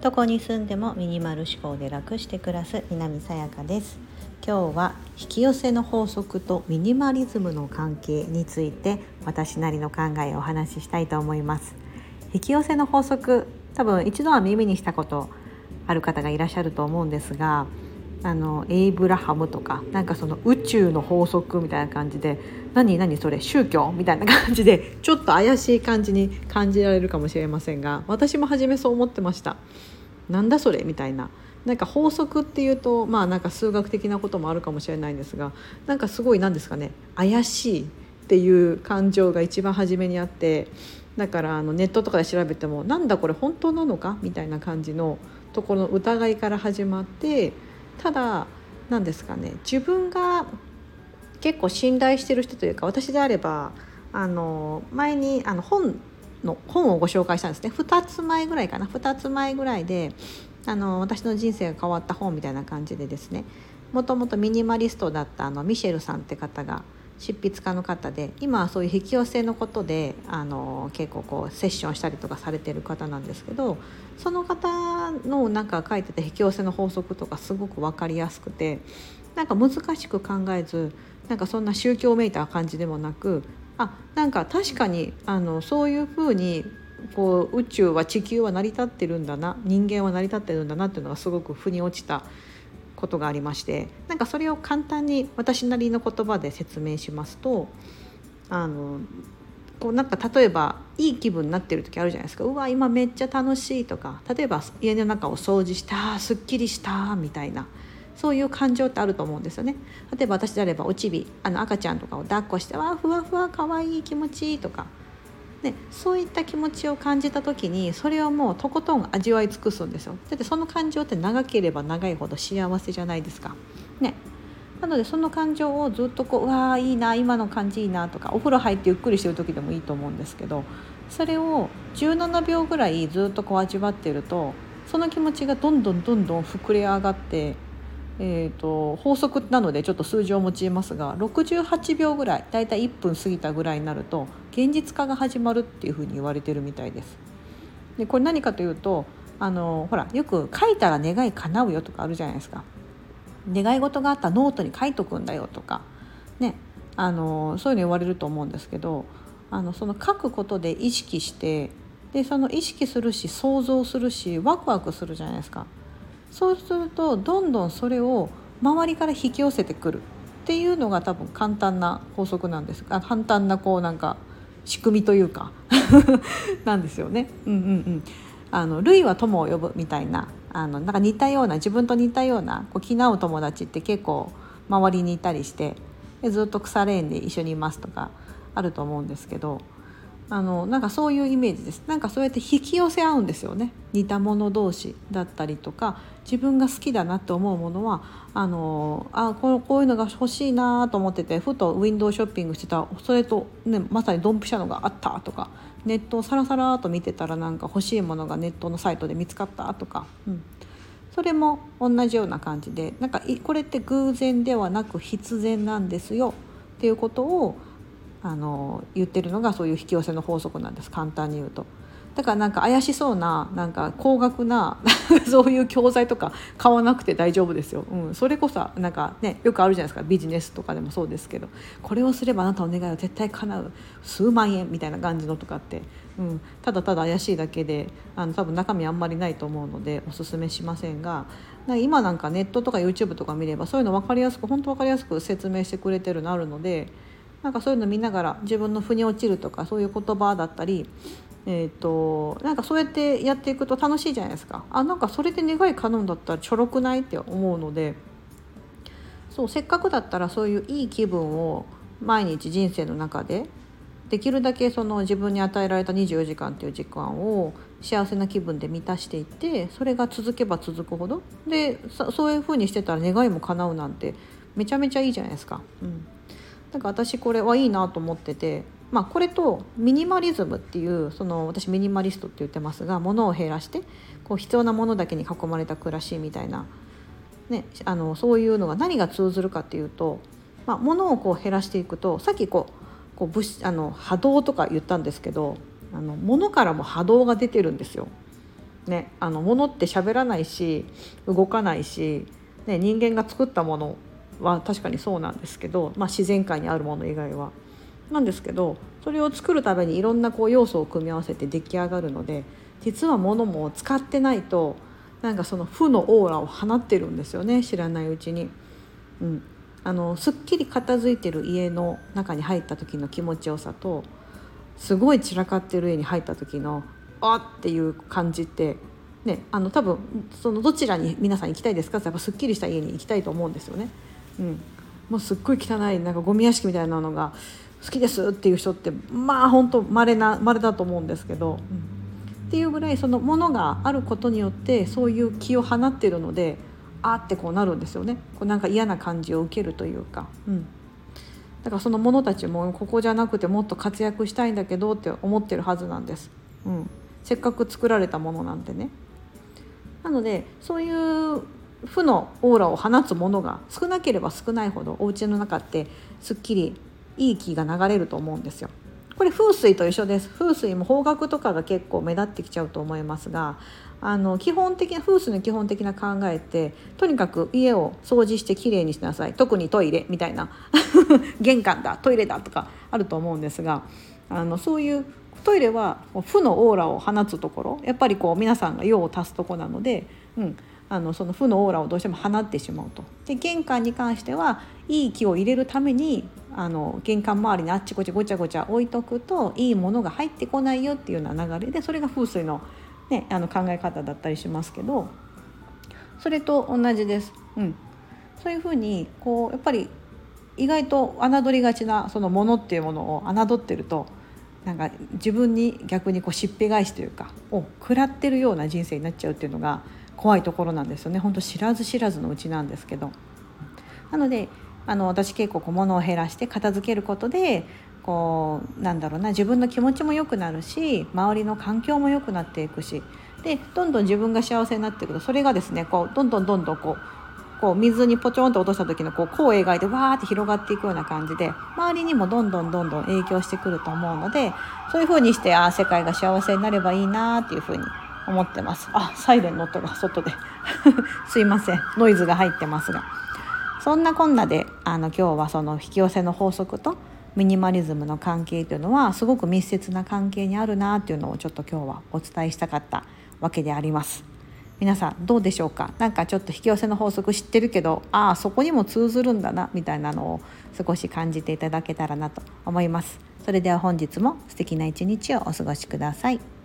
どこに住んでもミニマル思考で楽して暮らす南さやかです。今日は引き寄せの法則とミニマリズムの関係について私なりの考えをお話ししたいと思います。引き寄せの法則多分一度は耳にしたことある方がいらっしゃると思うんですがあのエイブラハムとかなんかその宇宙の法則みたいな感じで何何それ宗教みたいな感じで ちょっと怪しい感じに感じられるかもしれませんが私も初めそう思ってました。なんだそれみたいな。なんか法則っていうとまあなんか数学的なこともあるかもしれないんですがなんかすごい何ですかね。怪しいっていう感情が一番初めにあってだからあのネットとかで調べてもなんだこれ本当なのかみたいな感じのところの疑いから始まってただ何ですかね自分が結構信頼してる人というか私であればあの前にあの本の本をご紹介したんですね。2つ前ぐらいかな。2つ前ぐらいであの私の人生が変わった本みたいな感じでですね。もともとミニマリストだったあのミシェルさんって方が執筆家の方で今はそういう引き寄せのことであの結構こうセッションしたりとかされてる方なんですけどその方のなんか書いてた引き寄せの法則とかすごく分かりやすくてなんか難しく考えずなんかそんな宗教めいた感じでもなくあなんか確かにあのそういうふうにこう宇宙は地球は成り立ってるんだな人間は成り立ってるんだなっていうのがすごく腑に落ちたことがありましてなんかそれを簡単に私なりの言葉で説明しますとあのこうなんか例えばいい気分になってる時あるじゃないですか。うわ今めっちゃ楽しいとか例えば家の中を掃除したすっきりしたみたいなそういう感情ってあると思うんですよね。例えば私であればおちびあの赤ちゃんとかを抱っこしてわふわふわかわいい気持ちいいとか、ね、そういった気持ちを感じた時にそれをもうとことん味わい尽くすんですよ。だってその感情って長ければ長いほど幸せじゃないですか。ね。なのでその感情をずっとこう「うわーいいな今の感じいいな」とかお風呂入ってゆっくりしてる時でもいいと思うんですけどそれを17秒ぐらいずっとこう味わってるとその気持ちがどんどんどんどん膨れ上がってえーと、法則なのでちょっと数字を用いますが68秒ぐらいだいたい1分過ぎたぐらいになると現実化が始まるっていうふうに言われてるみたいです。でこれ何かというとあのほらよく書いたら願い叶うよとかあるじゃないですか。願い事があったらノートに書いとくんだよとか、ね、あのそういうの言われると思うんですけどあのその書くことで意識してでその意識するし想像するしワクワクするじゃないですか。そうするとどんどんそれを周りから引き寄せてくるっていうのが多分簡単な法則なんですあ簡単なこうなんか仕組みというか なんですよね。うんうんうん、あの類は友を呼ぶみたいなあのなんか似たような自分と似たようなこう気の合う友達って結構周りにいたりしてでずっと腐れ縁で一緒にいますとかあると思うんですけどあのなんかそういうイメージです。なんかそうやって引き寄せ合うんですよね。似た者同士だったりとか自分が好きだなと思うものはあのあこうこういうのが欲しいなと思っててふとウィンドウショッピングしてたそれと、ね、まさにドンピシャのがあったとかネットをサラサラと見てたらなんか欲しいものがネットのサイトで見つかったとか、うん、それも同じような感じでなんかこれって偶然ではなく必然なんですよっていうことをあの言ってるのがそういう引き寄せの法則なんです。簡単に言うと。だからなんか怪しそうななんか高額な そういう教材とか買わなくて大丈夫ですよ、うん、それこそなんかねよくあるじゃないですか。ビジネスとかでもそうですけど。これをすればあなたの願いは絶対叶う。数万円みたいな感じのとかって、うん、ただただ怪しいだけであの多分中身あんまりないと思うのでおすすめしませんが。な今なんかネットとか YouTube とか見ればそういうの分かりやすく本当分かりやすく説明してくれてるのあるのでなんかそういうの見ながら自分の腑に落ちるとかそういう言葉だったりえーと、なんかそうやってやっていくと楽しいじゃないですかあなんかそれで願い叶うんだったらちょろくないって思うのでそうせっかくだったらそういういい気分を毎日人生の中でできるだけその自分に与えられた24時間っていう時間を幸せな気分で満たしていってそれが続けば続くほどでそういう風にしてたら願いも叶うなんてめちゃめちゃいいじゃないですか。うん、だか私これはいいなと思っててまあ、これとミニマリズムっていうその私ミニマリストって言ってますが物を減らしてこう必要なものだけに囲まれた暮らしみたいな、ね、あのそういうのが何が通ずるかっていうと、まあ、物をこう減らしていくとさっきこうこう物あの波動とか言ったんですけどあの物からも波動が出てるんですよ。ね、あの物って喋らないし動かないし、ね、人間が作ったものは確かにそうなんですけど、まあ、自然界にあるもの以外は。なんですけどそれを作るためにいろんなこう要素を組み合わせて出来上がるので実は物も使ってないとなんかその負のオーラを放ってるんですよね知らないうちに。うん、あのすっきり片付いてる家の中に入った時の気持ちよさとすごい散らかってる家に入った時のあっていう感じってねあの多分そのどちらに皆さん行きたいですかってやっぱすっきりした家に行きたいと思うんですよね。うん、もうすっごい汚いなんかゴミ屋敷みたいなのが好きですっていう人ってまあ本当稀な稀だと思うんですけど、うん、っていうぐらいそのものがあることによってそういう気を放ってるのであってこうなるんですよねこうなんか嫌な感じを受けるというか。うんだからその者たちもここじゃなくてもっと活躍したいんだけどって思ってるはずなんです。うん、せっかく作られたものなんでね。なのでそういう負のオーラを放つものが少なければ少ないほどお家の中ってすっきりいい気が流れると思うんですよ。これ風水と一緒です。風水も方角とかが結構目立ってきちゃうと思いますがあの基本的な風水の基本的な考えってとにかく家を掃除してきれいにしなさい。特にトイレみたいな 玄関だトイレだとかあると思うんですがあのそういうトイレは負のオーラを放つところやっぱりこう皆さんが用を足すとこなので、うん、あのその負のオーラをどうしても放ってしまうと。で玄関に関してはいい気を入れるためにあの玄関周りにあっちこっちごちゃごちゃ置いとくといいものが入ってこないよっていうような流れでそれが風水の,、ね、あの考え方だったりしますけどそれと同じです。うん、そういうふうにこうやっぱり意外と侮りがちなそのものっていうものを侮ってるとなんか自分に逆にこうしっぺ返しというかを食らってるような人生になっちゃうっていうのが怖いところなんですよね本当知らず知らずのうちなんですけど。なのであの私結構こう物を減らして片付けることでこうなんだろうな自分の気持ちも良くなるし周りの環境も良くなっていくしでどんどん自分が幸せになっていくとそれがですねこうどんどんどんどんこうこう水にポチョンと落とした時のこう弧を描いてわーって広がっていくような感じで周りにもどんどんどんどん影響してくると思うのでそういう風にしてああ世界が幸せになればいいなっていう風に思ってますあサイレンの音が外で すいませんノイズが入ってますが。そんなこんなであの今日はその引き寄せの法則とミニマリズムの関係というのはすごく密接な関係にあるなっていうのをちょっと今日はお伝えしたかったわけであります。皆さんどうでしょうか？何かちょっと引き寄せの法則知ってるけどああそこにも通ずるんだなみたいなのを少し感じていただけたらなと思います。それでは本日も素敵な一日をお過ごしください。